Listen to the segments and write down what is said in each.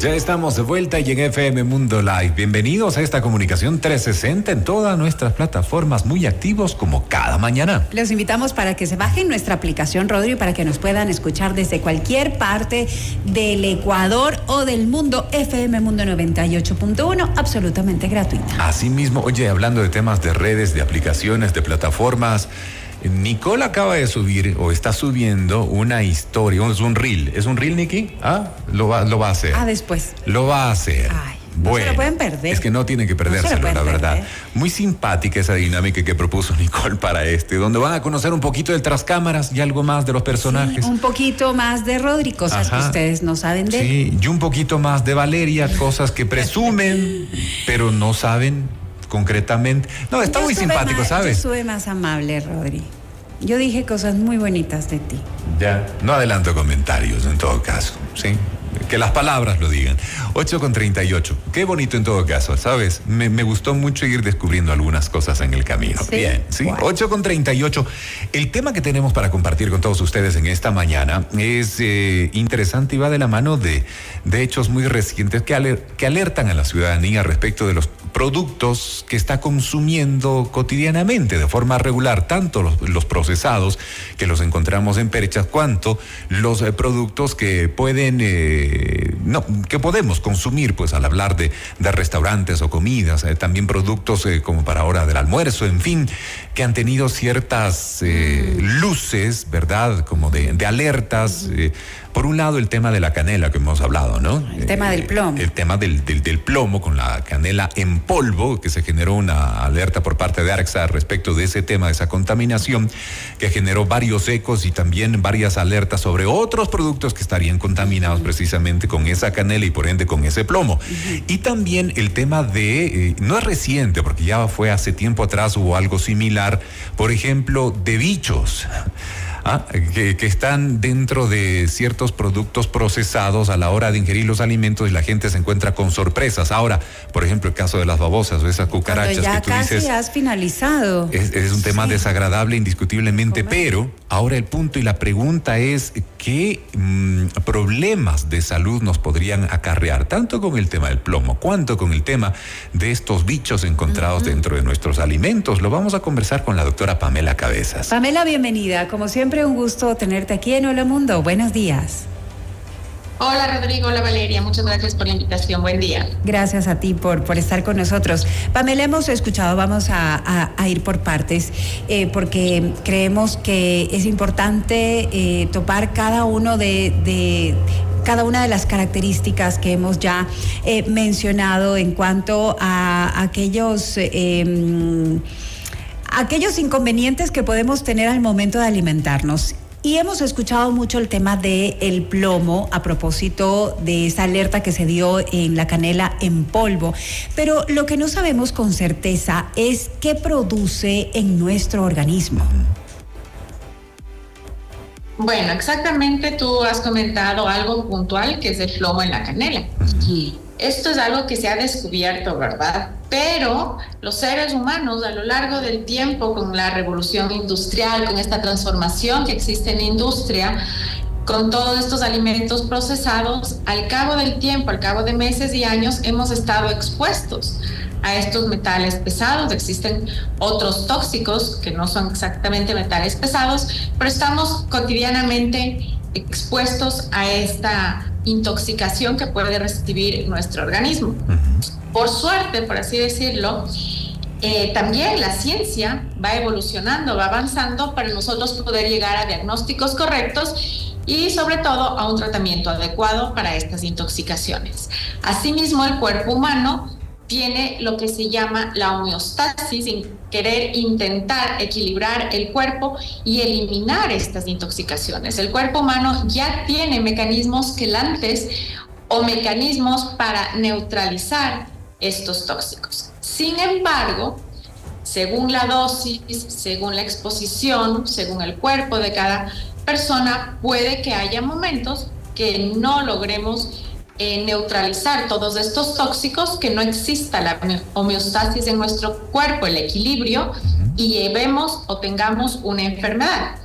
Ya estamos de vuelta y en FM Mundo Live. Bienvenidos a esta comunicación 360 en todas nuestras plataformas, muy activos como cada mañana. Los invitamos para que se bajen nuestra aplicación Rodri para que nos puedan escuchar desde cualquier parte del Ecuador o del mundo. FM Mundo 98.1, absolutamente gratuita. Asimismo, oye, hablando de temas de redes, de aplicaciones, de plataformas. Nicole acaba de subir o está subiendo una historia, es un reel. ¿Es un reel, Nikki? Ah, lo va, lo va a hacer. Ah, después. Lo va a hacer. Ay, no se lo pueden perder. Es que no tienen que perdérselo, la verdad. perder. Muy simpática esa dinámica que propuso Nicole para este, donde van a conocer un poquito del tras cámaras y algo más de los personajes. Un poquito más de Rodri, cosas Ajá. que ustedes no saben de él. Sí, y un poquito más de Valeria, cosas que presumen, pero no saben concretamente. No, está Yo muy simpático, más- Yo ¿sabes? estuve más amable, Rodri. Yo dije cosas muy bonitas de ti. Ya. No adelanto comentarios en todo caso, ¿sí? Que las palabras lo digan. 8 con 38. Qué bonito en todo caso, ¿sabes? Me, me gustó mucho ir descubriendo algunas cosas en el camino. Sí. Bien, ¿sí? Guau. 8 con 38. El tema que tenemos para compartir con todos ustedes en esta mañana es eh, interesante y va de la mano de, de hechos muy recientes que, aler- que alertan a la ciudadanía respecto de los productos que está consumiendo cotidianamente de forma regular, tanto los, los procesados que los encontramos en perechas, cuanto los eh, productos que pueden, eh, no, que podemos consumir, pues al hablar de, de restaurantes o comidas, eh, también productos eh, como para hora del almuerzo, en fin, que han tenido ciertas eh, luces, ¿verdad? Como de, de alertas. eh, por un lado, el tema de la canela que hemos hablado, ¿no? El tema del plomo. el tema del, del, del plomo con la canela en polvo, que se generó una alerta por parte de ARCSA respecto de ese tema, de esa contaminación, que generó varios ecos y también varias alertas sobre otros productos que estarían contaminados precisamente con esa canela y por ende con ese plomo. Y también el tema de, eh, no es reciente, porque ya fue hace tiempo atrás hubo algo similar, por ejemplo, de bichos. Ah, que, que están dentro de ciertos productos procesados a la hora de ingerir los alimentos y la gente se encuentra con sorpresas. Ahora, por ejemplo, el caso de las babosas o esas cucarachas Cuando ya que tú casi dices. has finalizado. Es, es un tema Sí. desagradable indiscutiblemente, Comer. pero ahora el punto y la pregunta es qué mm, problemas de salud nos podrían acarrear, tanto con el tema del plomo, cuanto con el tema de estos bichos encontrados dentro de nuestros alimentos. Lo vamos a conversar con la doctora Pamela Cabezas. Pamela, bienvenida. Como siempre, un gusto tenerte aquí en Hola Mundo. Buenos días. Hola Rodrigo, hola Valeria, muchas gracias por la invitación, buen día. Gracias a ti por, por estar con nosotros. Pamela, hemos escuchado, vamos a, a- ir por partes, eh, porque creemos que es importante eh, topar cada uno de, de- cada una de las características que hemos ya eh, mencionado en cuanto a aquellos em, aquellos inconvenientes que podemos tener al momento de alimentarnos. Y hemos escuchado mucho el tema del el plomo a propósito de esa alerta que se dio en la canela en polvo. Pero lo que no sabemos con certeza es qué produce en nuestro organismo. Bueno, exactamente tú has comentado algo puntual que es el plomo en la canela. Esto es algo que se ha descubierto, ¿verdad? Pero los seres humanos a lo largo del tiempo, con la revolución industrial, con esta transformación que existe en la industria, con todos estos alimentos procesados, al cabo del tiempo, al cabo de meses y años, hemos estado expuestos a estos metales pesados. Existen otros tóxicos que no son exactamente metales pesados, pero estamos cotidianamente expuestos a esta intoxicación que puede recibir nuestro organismo. Por suerte, por así decirlo, eh, también la ciencia va evolucionando, va avanzando para nosotros poder llegar a diagnósticos correctos y sobre todo a un tratamiento adecuado para estas intoxicaciones. Asimismo, el cuerpo humano tiene lo que se llama la homeostasis, sin querer intentar equilibrar el cuerpo y eliminar estas intoxicaciones. El cuerpo humano ya tiene mecanismos quelantes o mecanismos para neutralizar estos tóxicos. Sin embargo, según la dosis, según la exposición, según el cuerpo de cada persona, puede que haya momentos que no logremos eh, neutralizar todos estos tóxicos, que no exista la homeostasis en nuestro cuerpo, el equilibrio, y llevemos o tengamos una enfermedad.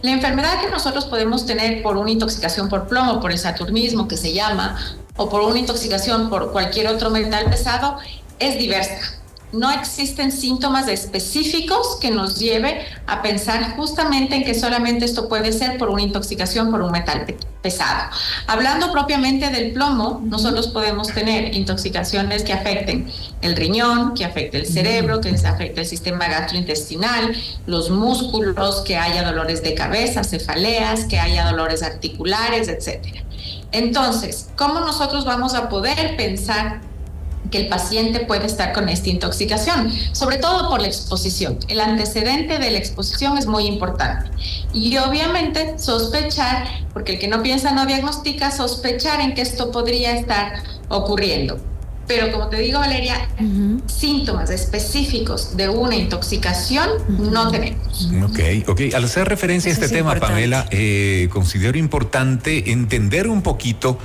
La enfermedad que nosotros podemos tener por una intoxicación por plomo, por el saturnismo que se llama, o por una intoxicación por cualquier otro metal pesado es diversa no existen síntomas específicos que nos lleve a pensar justamente en que solamente esto puede ser por una intoxicación por un metal pesado. Hablando propiamente del plomo, nosotros podemos tener intoxicaciones que afecten el riñón, que afecte el cerebro, que afecte el sistema gastrointestinal, los músculos, que haya dolores de cabeza, cefaleas, que haya dolores articulares, etc. Entonces, ¿cómo nosotros vamos a poder pensar que el paciente puede estar con esta intoxicación, sobre todo por la exposición. El antecedente de la exposición es muy importante. Y obviamente sospechar, porque el que no piensa no diagnostica, sospechar en que esto podría estar ocurriendo. Pero como te digo, Valeria, síntomas específicos de una intoxicación no tenemos. Ok, ok. Al hacer referencia a este tema, Pamela, eh, considero importante entender un poquito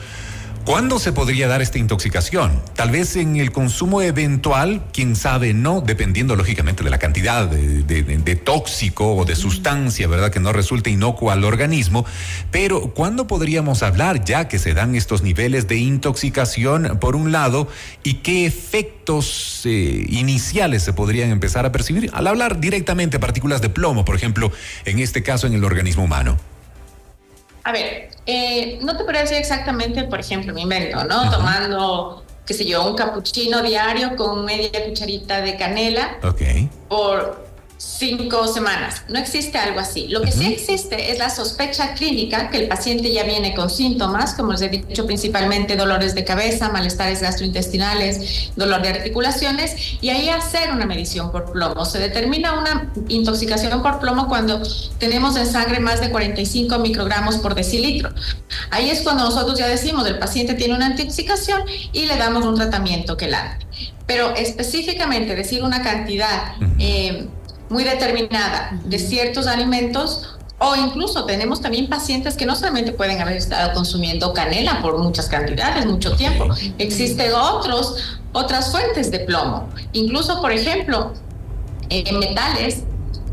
¿Cuándo se podría dar esta intoxicación? Tal vez en el consumo eventual, quién sabe, no, dependiendo lógicamente de la cantidad de, tóxico o de sustancia, ¿verdad? Que no resulte inocua al organismo. Pero ¿cuándo podríamos hablar ya que se dan estos niveles de intoxicación, por un lado, y qué efectos eh, iniciales se podrían empezar a percibir al hablar directamente partículas de plomo, por ejemplo, en este caso en el organismo humano? A ver, eh, no te podría decir exactamente, por ejemplo, mi invento, ¿no? Tomando, qué sé yo, un capuchino diario con media cucharita de canela. Ok. Por cinco semanas. No existe algo así. Lo que sí existe es la sospecha clínica que el paciente ya viene con síntomas, como les he dicho, principalmente dolores de cabeza, malestares gastrointestinales, dolor de articulaciones, y ahí hacer una medición por plomo. Se determina una intoxicación por plomo cuando tenemos en sangre más de 45 microgramos por decilitro. Ahí es cuando nosotros ya decimos, el paciente tiene una intoxicación y le damos un tratamiento que la Pero específicamente decir una cantidad muy determinada de ciertos alimentos o incluso tenemos también pacientes que no solamente pueden haber estado consumiendo canela por muchas cantidades, mucho tiempo. Existen otros, otras fuentes de plomo. Incluso, por ejemplo, eh, metales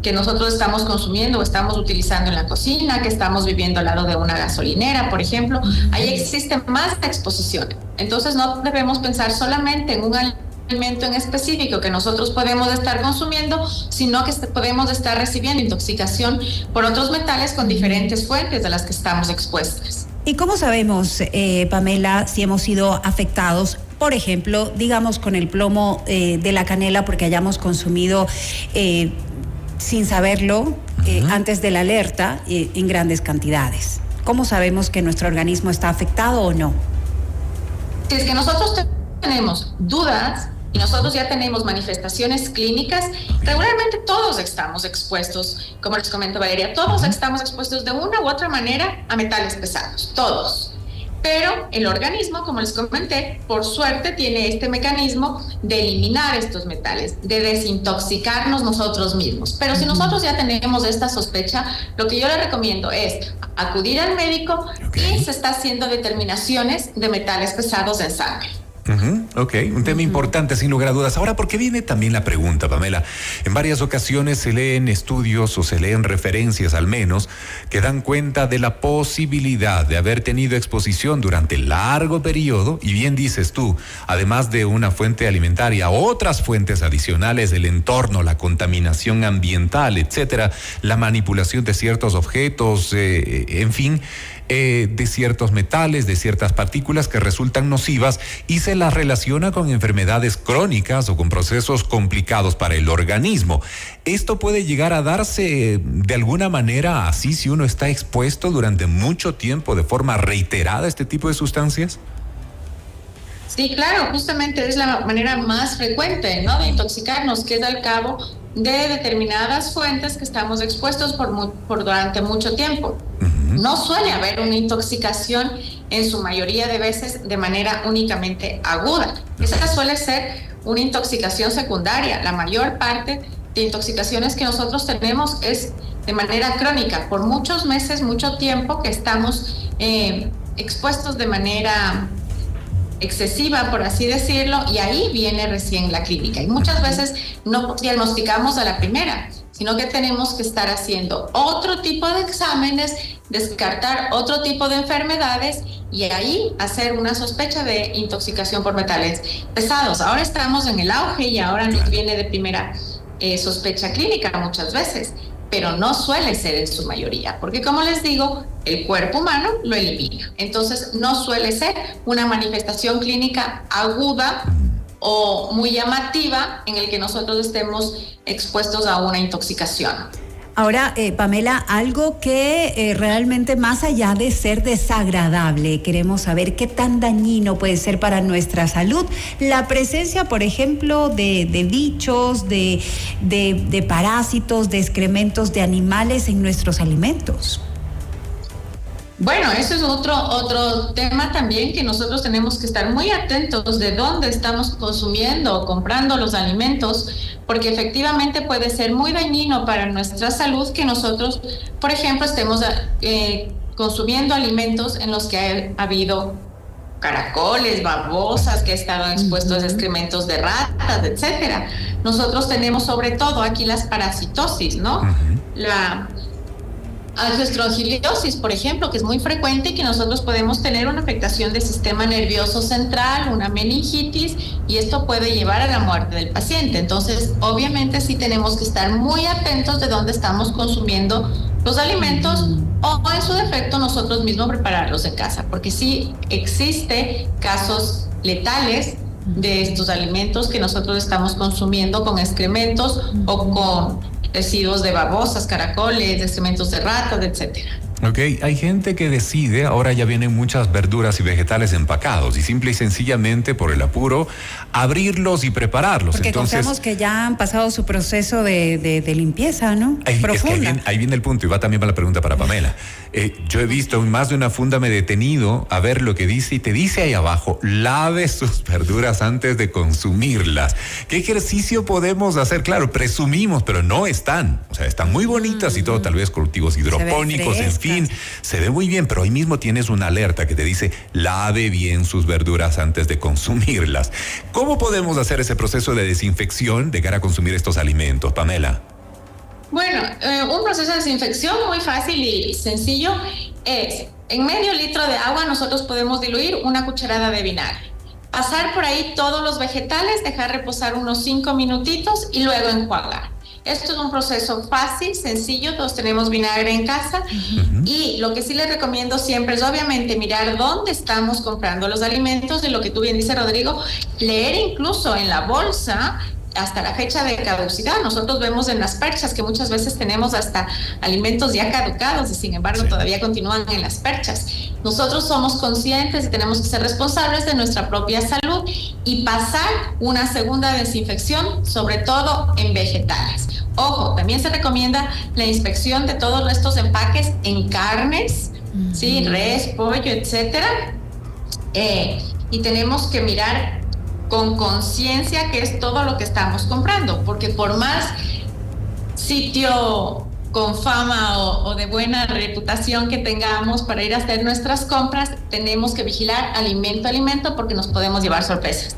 que nosotros estamos consumiendo o estamos utilizando en la cocina, que estamos viviendo al lado de una gasolinera, por ejemplo, ahí existe más exposición. Entonces no debemos pensar solamente en un alimento en específico que nosotros podemos estar consumiendo, sino que podemos estar recibiendo intoxicación por otros metales con diferentes fuentes de las que estamos expuestas. ¿Y cómo sabemos, eh, Pamela, si hemos sido afectados por ejemplo, digamos con el plomo eh, de la canela porque hayamos consumido eh, sin saberlo antes de la alerta en grandes cantidades. ¿Cómo sabemos que nuestro organismo está afectado o no? Si es que nosotros tenemos dudas, y nosotros ya tenemos manifestaciones clínicas, regularmente todos estamos expuestos, como les comento Valeria, todos estamos expuestos de una u otra manera a metales pesados, todos. Pero el organismo, como les comenté, por suerte tiene este mecanismo de eliminar estos metales, de desintoxicarnos nosotros mismos. Pero si nosotros ya tenemos esta sospecha, lo que yo le recomiendo es acudir al médico y se está haciendo determinaciones de metales pesados en sangre. Ok, un tema importante sin lugar a dudas. Ahora, ¿por qué viene también la pregunta, Pamela? En varias ocasiones se leen estudios o se leen referencias al menos que dan cuenta de la posibilidad de haber tenido exposición durante largo periodo, y bien dices tú, además de una fuente alimentaria, otras fuentes adicionales del entorno, la contaminación ambiental, etcétera, la manipulación de ciertos objetos, eh, en fin eh, de ciertos metales, de ciertas partículas que resultan nocivas y se las relaciona con enfermedades crónicas o con procesos complicados para el organismo. ¿Esto puede llegar a darse de alguna manera así si uno está expuesto durante mucho tiempo de forma reiterada a este tipo de sustancias? Sí, claro, justamente es la manera más frecuente ¿no? de intoxicarnos, que es al cabo de determinadas fuentes que estamos expuestos por, por durante mucho tiempo. No suele haber una intoxicación en su mayoría de veces de manera únicamente aguda. Esa suele ser una intoxicación secundaria. La mayor parte de intoxicaciones que nosotros tenemos es de manera crónica, por muchos meses, mucho tiempo que estamos eh, expuestos de manera excesiva, por así decirlo, y ahí viene recién la clínica. Y muchas veces no diagnosticamos a la primera, sino que tenemos que estar haciendo otro tipo de exámenes, descartar otro tipo de enfermedades y ahí hacer una sospecha de intoxicación por metales pesados. Ahora estamos en el auge y ahora nos viene de primera eh, sospecha clínica muchas veces, pero no suele ser en su mayoría, porque como les digo, el cuerpo humano lo elimina. Entonces no suele ser una manifestación clínica aguda o muy llamativa en el que nosotros estemos expuestos a una intoxicación. Ahora, eh, Pamela, algo que eh, realmente más allá de ser desagradable, queremos saber qué tan dañino puede ser para nuestra salud la presencia, por ejemplo, de, bichos, de, de parásitos, de excrementos de animales en nuestros alimentos. Bueno, eso es otro, otro tema también que nosotros tenemos que estar muy atentos de dónde estamos consumiendo o comprando los alimentos, porque efectivamente puede ser muy dañino para nuestra salud que nosotros, por ejemplo, estemos eh, consumiendo alimentos en los que ha, habido caracoles, babosas, que estaban expuestos a excrementos de ratas, etcétera. Nosotros tenemos sobre todo aquí las parasitosis, ¿no? La Angiostrongiliosis, por ejemplo, que es muy frecuente y que nosotros podemos tener una afectación del sistema nervioso central, una meningitis, y esto puede llevar a la muerte del paciente. Entonces, obviamente sí tenemos que estar muy atentos de dónde estamos consumiendo los alimentos o en su defecto nosotros mismos prepararlos en casa, porque sí existe casos letales de estos alimentos que nosotros estamos consumiendo con excrementos o con residuos de babosas, caracoles, excrementos de ratas, etcétera. Ok, hay gente que decide, ahora ya vienen muchas verduras y vegetales empacados y simple y sencillamente por el apuro abrirlos y prepararlos. Porque Entonces, que ya han pasado su proceso de, limpieza, ¿no? Ahí, es que ahí, viene, el punto y va también para la pregunta para Pamela. Eh, yo he visto en más de una funda me he detenido a ver lo que dice y te dice ahí abajo, lave sus verduras antes de consumirlas. ¿Qué ejercicio podemos hacer? Claro, presumimos, pero no están. O sea, están muy bonitas y todo, tal vez cultivos hidropónicos, en fin se ve muy bien, pero hoy mismo tienes una alerta que te dice lave bien sus verduras antes de consumirlas. ¿Cómo podemos hacer ese proceso de desinfección de cara a consumir estos alimentos, Pamela? Bueno, eh, un proceso de desinfección muy fácil y sencillo es, en medio litro de agua nosotros podemos diluir una cucharada de vinagre. Pasar por ahí todos los vegetales, dejar reposar unos cinco minutitos y luego enjuagar. Esto es un proceso fácil, sencillo, todos tenemos vinagre en casa y lo que sí les recomiendo siempre es obviamente mirar dónde estamos comprando los alimentos, de lo que tú bien dices Rodrigo, leer incluso en la bolsa hasta la fecha de caducidad. Nosotros vemos en las perchas que muchas veces tenemos hasta alimentos ya caducados y sin embargo todavía continúan en las perchas. Nosotros somos conscientes y tenemos que ser responsables de nuestra propia salud y pasar una segunda desinfección, sobre todo en vegetales. Ojo, también se recomienda la inspección de todos estos empaques en carnes, ¿sí? res, pollo, etcétera. Eh, y tenemos que mirar con conciencia que es todo lo que estamos comprando, porque por más sitio con fama o, de buena reputación que tengamos para ir a hacer nuestras compras, tenemos que vigilar alimento a alimento porque nos podemos llevar sorpresas.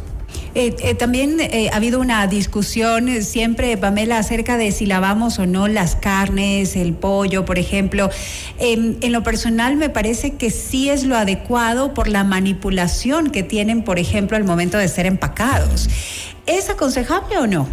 Eh, eh, también eh, ha habido una discusión siempre, Pamela, acerca de si lavamos o no las carnes, el pollo, por ejemplo. Em, en lo personal me parece que sí es lo adecuado por la manipulación que tienen, por ejemplo, al momento de ser empacados. ¿Es aconsejable o no?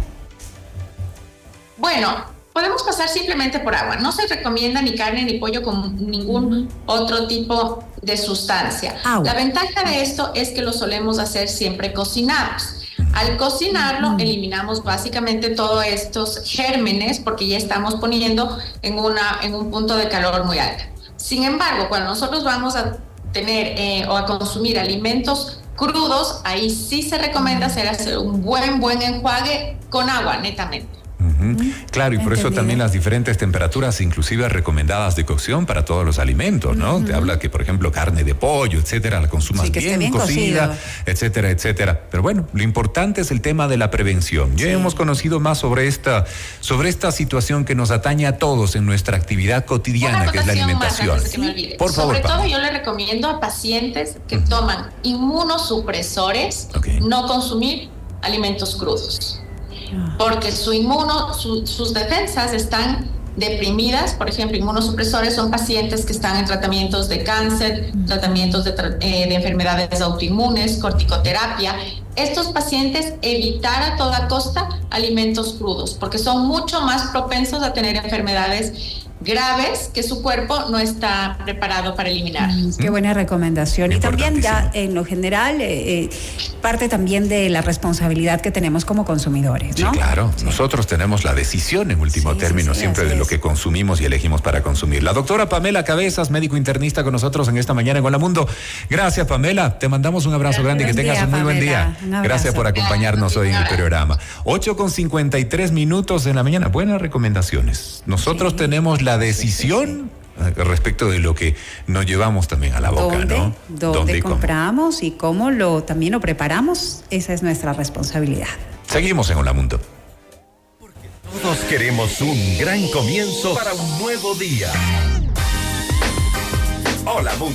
Bueno, podemos pasar simplemente por agua. No se recomienda ni carne ni pollo con ningún otro tipo de sustancia. La ventaja de esto es que lo solemos hacer siempre cocinados. Al cocinarlo, eliminamos básicamente todos estos gérmenes porque ya estamos poniendo en, una, en un punto de calor muy alto. Sin embargo, cuando nosotros vamos a tener eh, o a consumir alimentos crudos, ahí sí se recomienda hacer un buen, buen enjuague con agua, netamente. Claro, y por eso también las diferentes temperaturas, inclusive recomendadas de cocción para todos los alimentos, ¿no? Te habla que, por ejemplo, carne de pollo, etcétera, la consumas bien, cocida, etcétera, etcétera. Pero bueno, lo importante es el tema de la prevención. Ya hemos conocido más sobre esta, sobre esta situación que nos atañe a todos en nuestra actividad cotidiana, que es la alimentación. por favor. Sobre todo, yo le recomiendo a pacientes que toman inmunosupresores no consumir alimentos crudos. Porque su inmuno, sus defensas están deprimidas, por ejemplo, inmunosupresores son pacientes que están en tratamientos de cáncer, tratamientos de, eh, de, enfermedades autoinmunes, corticoterapia. Estos pacientes evitar a toda costa alimentos crudos porque son mucho más propensos a tener enfermedades graves que su cuerpo no está preparado para eliminar. Mm, qué buena recomendación. Y también ya en lo general eh, eh, parte también de la responsabilidad que tenemos como consumidores. ¿no? Sí, claro. Nosotros tenemos la decisión en último término siempre de lo que consumimos y elegimos para consumir. La doctora Pamela Cabezas, médico internista con nosotros en esta mañana en Hola Mundo. Gracias Pamela, te mandamos un abrazo grande y que tengas un muy buen día. Gracias por acompañarnos hoy en el programa. 8 con 53 minutos en la mañana. Buenas recomendaciones. Nosotros tenemos la la decisión respecto de lo que nos llevamos también a la boca, ¿Dónde, ¿no? ¿Dónde, compramos y cómo lo también lo preparamos? Esa es nuestra responsabilidad. Seguimos en Hola Mundo. Porque todos queremos un gran comienzo para un nuevo día. Hola Mundo.